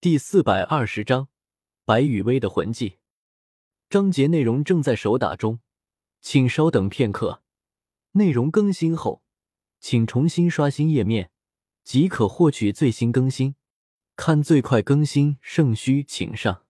第四百二十章白羽薇的魂技。章节内容正在手打中，请稍等片刻。内容更新后，请重新刷新页面，即可获取最新更新。看最快更新，圣虚请上。